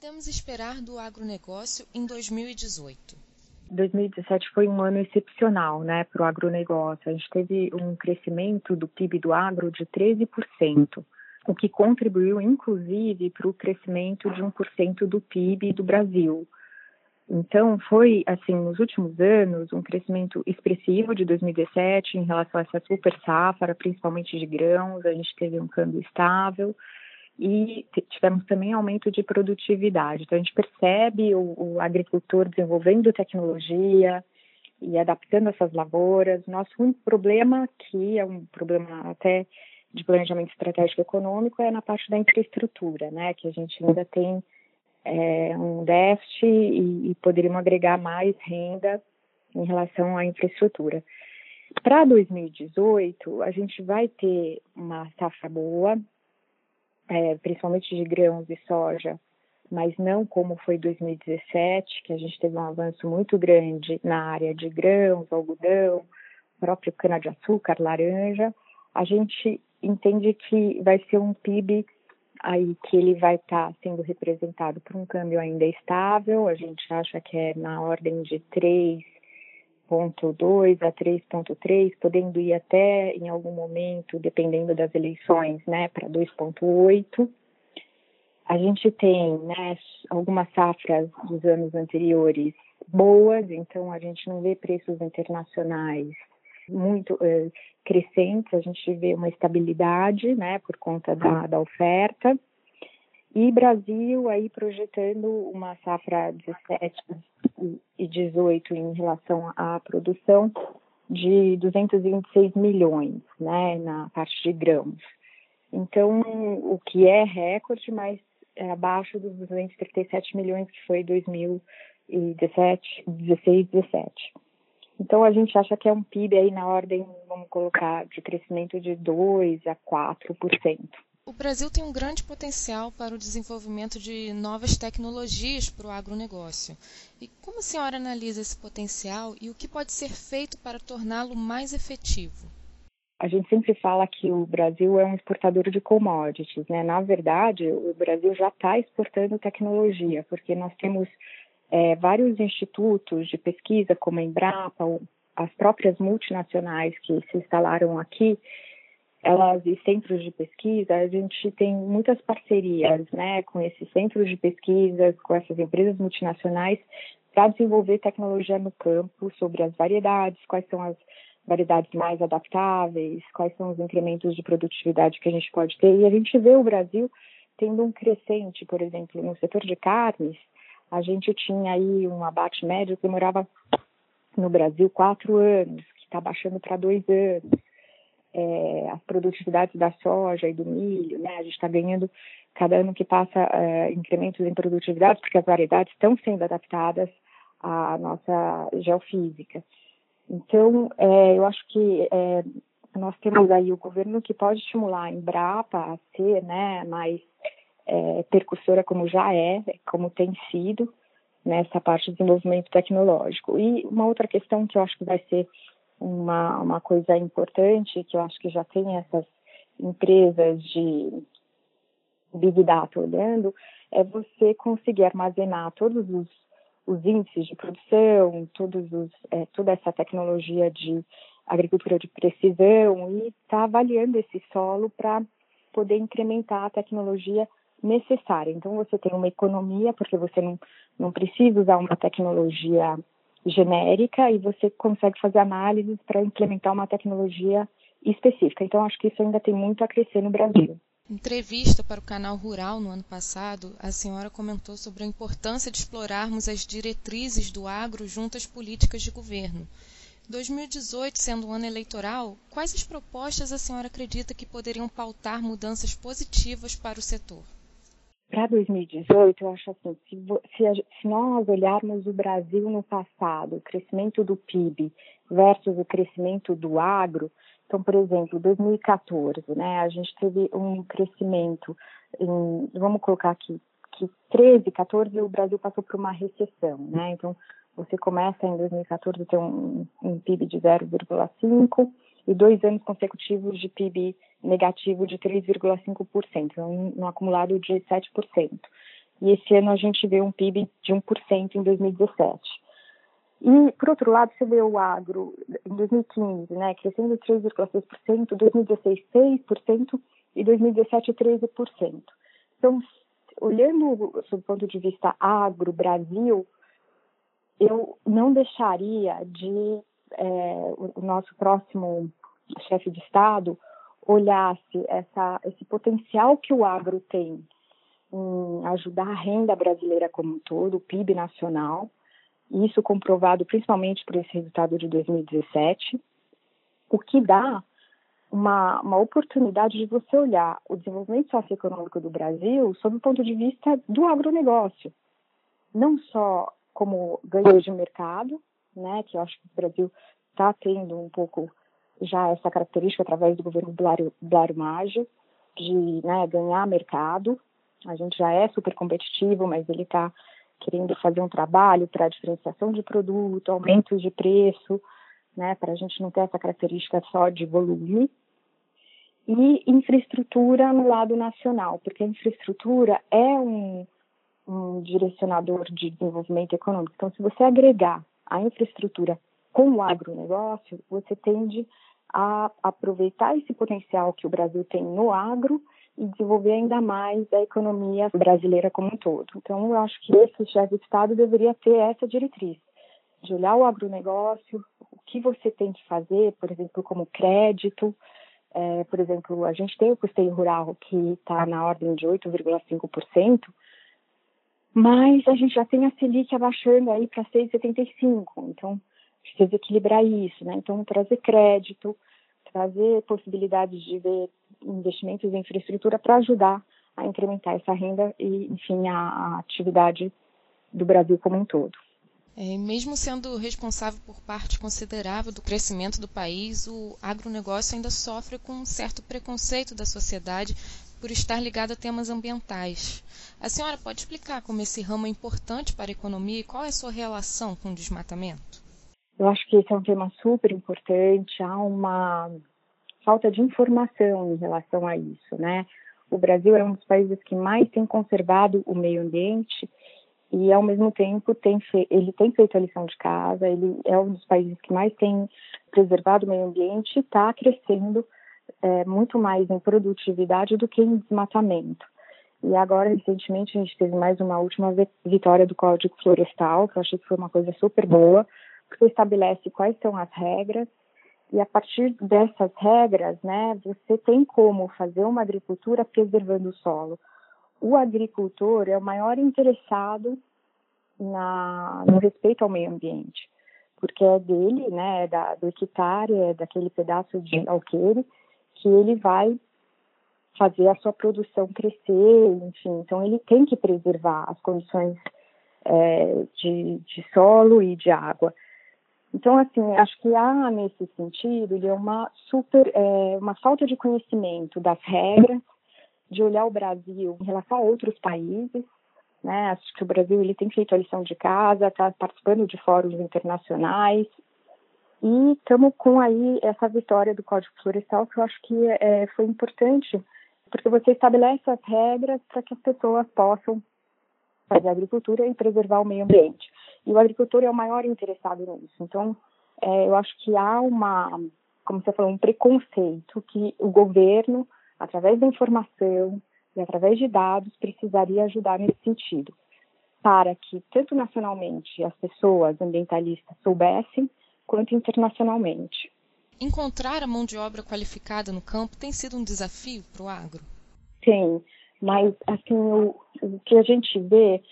podemos esperar do agronegócio em 2018? 2017 foi um ano excepcional né, para o agronegócio. A gente teve um crescimento do PIB do agro de 13%, o que contribuiu, inclusive, para o crescimento de 1% do PIB do Brasil. Então, foi, assim, nos últimos anos, um crescimento expressivo de 2017 em relação a essa super safra, principalmente de grãos, a gente teve um câmbio estável e tivemos também aumento de produtividade. Então, a gente percebe o, o agricultor desenvolvendo tecnologia e adaptando essas lavouras. Nosso único problema, que é um problema até de planejamento estratégico econômico, é na parte da infraestrutura, né, que a gente ainda tem é, um déficit e, e poderíamos agregar mais renda em relação à infraestrutura. Para 2018, a gente vai ter uma safra boa, é, principalmente de grãos e soja, mas não como foi 2017, que a gente teve um avanço muito grande na área de grãos, algodão, próprio cana-de-açúcar, laranja. A gente entende que vai ser um PIB aí que ele vai estar tá sendo representado por um câmbio ainda estável, a gente acha que é na ordem de 3.2 a 3.3, podendo ir até em algum momento, dependendo das eleições, né, para 2.8. A gente tem, né, algumas safras dos anos anteriores boas, então a gente não vê preços internacionais muito uh, crescentes, a gente vê uma estabilidade, né, por conta da, da oferta. E Brasil aí projetando uma safra 17 e 18 em relação à produção de 226 milhões, né, na parte de grãos. Então, o que é recorde, mas é abaixo dos 237 milhões que foi 2017, 16, 17. Então, a gente acha que é um PIB aí na ordem, vamos colocar, de crescimento de 2% a 4%. O Brasil tem um grande potencial para o desenvolvimento de novas tecnologias para o agronegócio. E como a senhora analisa esse potencial e o que pode ser feito para torná-lo mais efetivo? A gente sempre fala que o Brasil é um exportador de commodities, né? Na verdade, o Brasil já está exportando tecnologia, porque nós temos é, vários institutos de pesquisa, como a Embrapa, as próprias multinacionais que se instalaram aqui, elas e centros de pesquisa, a gente tem muitas parcerias, né, com esses centros de pesquisa, com essas empresas multinacionais, para desenvolver tecnologia no campo sobre as variedades, quais são as variedades mais adaptáveis, quais são os incrementos de produtividade que a gente pode ter. E a gente vê o Brasil tendo um crescente, por exemplo, no setor de carnes, a gente tinha aí um abate médio que demorava no Brasil quatro anos, que está baixando para dois anos. É, as produtividades da soja e do milho, né? A gente está ganhando cada ano que passa é, incrementos em produtividade, porque as variedades estão sendo adaptadas à nossa geofísica. Então, é, eu acho que é, nós temos aí o governo que pode estimular a Embrapa a ser né, mais é, percussora como já é, como tem sido nessa parte de desenvolvimento tecnológico. E uma outra questão que eu acho que vai ser uma, uma coisa importante, que eu acho que já tem essas empresas de Big Data olhando, é você conseguir armazenar todos os, os índices de produção, todos os, é, toda essa tecnologia de agricultura de precisão e estar tá avaliando esse solo para poder incrementar a tecnologia necessária. Então, você tem uma economia, porque você não, não precisa usar uma tecnologia genérica e você consegue fazer análises para implementar uma tecnologia específica. Então, acho que isso ainda tem muito a crescer no Brasil. Em entrevista para o canal Rural no ano passado, a senhora comentou sobre a importância de explorarmos as diretrizes do agro junto às políticas de governo. 2018 sendo um ano eleitoral, quais as propostas a senhora acredita que poderiam pautar mudanças positivas para o setor? Para 2018, eu acho assim, se, se, se, nós olharmos o Brasil no passado, o crescimento do PIB versus o crescimento do agro, então, por exemplo, 2014, né, a gente teve um crescimento em, vamos colocar aqui, que 13, 14, o Brasil passou por uma recessão, né, então você começa em 2014 a ter um, um PIB de 0,5 e dois anos consecutivos de PIB negativo de 3,5%, um, um acumulado de 7%. e esse ano a gente vê um PIB de 1% em 2017. E, por outro lado, você vê o agro em 2015, né, crescendo 3,6%, 2016 6% e 2017 13%. Então, olhando sob o ponto de vista agro, Brasil, eu não deixaria de é, o nosso próximo chefe de Estado olhasse essa, esse potencial que o agro tem em ajudar a renda brasileira como um todo, o PIB nacional, isso comprovado principalmente por esse resultado de 2017, o que dá uma, uma oportunidade de você olhar o desenvolvimento socioeconômico do Brasil sob o ponto de vista do agronegócio, não só como ganho de mercado, né, que eu acho que o Brasil está tendo um pouco já essa característica através do governo Blário Maggi, de né, ganhar mercado. A gente já é super competitivo, mas ele está querendo fazer um trabalho para diferenciação de produto, aumento de preço, né, para a gente não ter essa característica só de volume. E infraestrutura no lado nacional, porque a infraestrutura é um, um direcionador de desenvolvimento econômico. Então, se você agregar a infraestrutura com o agronegócio, você tende a aproveitar esse potencial que o Brasil tem no agro e desenvolver ainda mais a economia brasileira como um todo. Então, eu acho que esse chefe de Estado deveria ter essa diretriz, de olhar o agronegócio, o que você tem que fazer, por exemplo, como crédito. É, por exemplo, a gente tem o custeio rural que está na ordem de 8,5%, mas a gente já tem a Selic abaixando aí para 6,75%. Então, precisa equilibrar isso, né? Então, trazer crédito, trazer possibilidades de ver investimentos em infraestrutura para ajudar a incrementar essa renda e, enfim, a, a atividade do Brasil como um todo. É, mesmo sendo responsável por parte considerável do crescimento do país, o agronegócio ainda sofre com um certo preconceito da sociedade por estar ligado a temas ambientais. A senhora pode explicar como esse ramo é importante para a economia e qual é a sua relação com o desmatamento? Eu acho que esse é um tema super importante. Há uma falta de informação em relação a isso, né? O Brasil é um dos países que mais tem conservado o meio ambiente e, ao mesmo tempo, tem ele tem feito a lição de casa. Ele é um dos países que mais tem preservado o meio ambiente e está crescendo é, muito mais em produtividade do que em desmatamento. E agora, recentemente, a gente teve mais uma última vitória do Código Florestal, que eu achei que foi uma coisa super boa porque estabelece quais são as regras e a partir dessas regras, né, você tem como fazer uma agricultura preservando o solo. O agricultor é o maior interessado na, no respeito ao meio ambiente, porque é dele, né, é da, do hectare, é daquele pedaço de alqueire que ele vai fazer a sua produção crescer, enfim. Então ele tem que preservar as condições é, de, de solo e de água. Então, assim, acho que há nesse sentido ele é uma super, é, uma falta de conhecimento das regras, de olhar o Brasil em relação a outros países, né? Acho que o Brasil ele tem feito a lição de casa, está participando de fóruns internacionais e estamos com aí essa vitória do Código Florestal que eu acho que é, foi importante porque você estabelece as regras para que as pessoas possam fazer agricultura e preservar o meio ambiente. E o agricultor é o maior interessado nisso. Então, é, eu acho que há uma, como você falou, um preconceito que o governo, através da informação e através de dados, precisaria ajudar nesse sentido, para que tanto nacionalmente as pessoas ambientalistas soubessem, quanto internacionalmente. Encontrar a mão de obra qualificada no campo tem sido um desafio para o agro? Tem, mas assim o, o que a gente vê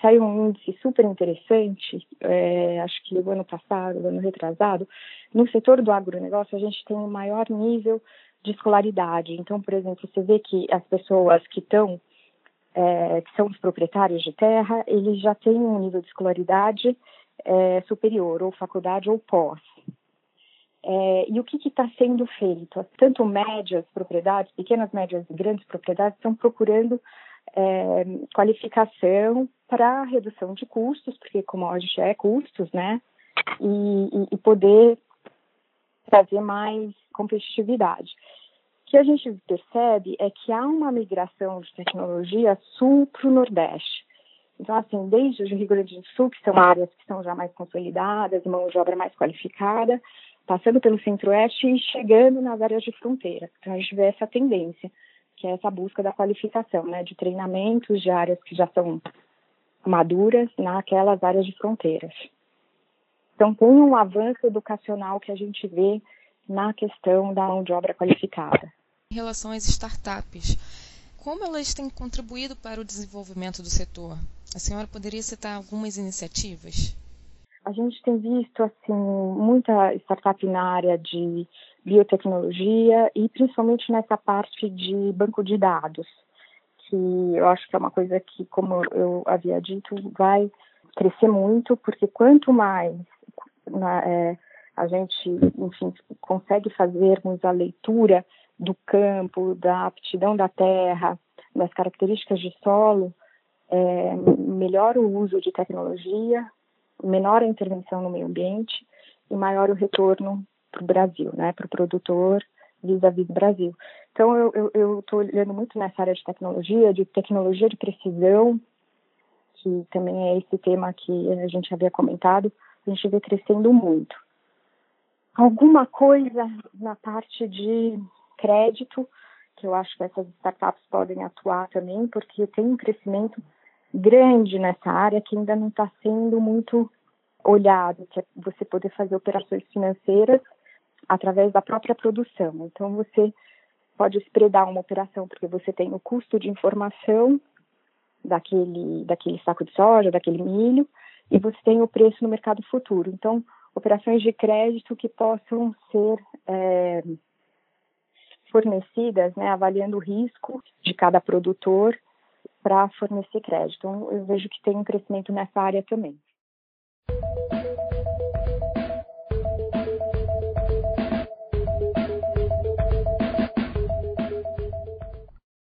saiu um índice super interessante, é, acho que o ano passado, o ano retrasado, no setor do agronegócio a gente tem um maior nível de escolaridade. Então, por exemplo, você vê que as pessoas que estão, é, que são os proprietários de terra, eles já têm um nível de escolaridade é, superior, ou faculdade ou pós. É, e o que está sendo feito? Tanto médias propriedades, pequenas, médias e grandes propriedades estão procurando é, qualificação para redução de custos, porque commodity é custos, né? E, e, e poder trazer mais competitividade. O que a gente percebe é que há uma migração de tecnologia sul para o Nordeste. Então, assim, desde o Rio Grande do Sul, que são áreas que são já mais consolidadas, mão de obra mais qualificada, passando pelo Centro-Oeste e chegando nas áreas de fronteira. Então, a gente vê essa tendência, que é essa busca da qualificação, né, de treinamentos de áreas que já são maduras naquelas áreas de fronteiras. Então, tem um avanço educacional que a gente vê na questão da mão de obra qualificada. Em relação às startups, como elas têm contribuído para o desenvolvimento do setor? A senhora poderia citar algumas iniciativas? A gente tem visto assim muita startup na área de biotecnologia e principalmente nessa parte de banco de dados, que eu acho que é uma coisa que, como eu havia dito, vai crescer muito, porque quanto mais na, é, a gente, enfim, consegue fazermos a leitura do campo, da aptidão da terra, das características de solo, é, melhor o uso de tecnologia, menor a intervenção no meio ambiente e maior o retorno para o Brasil, né, para o produtor vis-à-vis do Brasil. Então, eu estou olhando muito nessa área de tecnologia, de tecnologia de precisão, que também é esse tema que a gente havia comentado, a gente vê crescendo muito. Alguma coisa na parte de crédito, que eu acho que essas startups podem atuar também, porque tem um crescimento grande nessa área que ainda não está sendo muito olhado, que é você poder fazer operações financeiras através da própria produção. Então, você pode spreadar uma operação porque você tem o custo de informação daquele, daquele saco de soja, daquele milho, e você tem o preço no mercado futuro. Então, operações de crédito que possam ser é, fornecidas, né, avaliando o risco de cada produtor para fornecer crédito. Então, eu vejo que tem um crescimento nessa área também.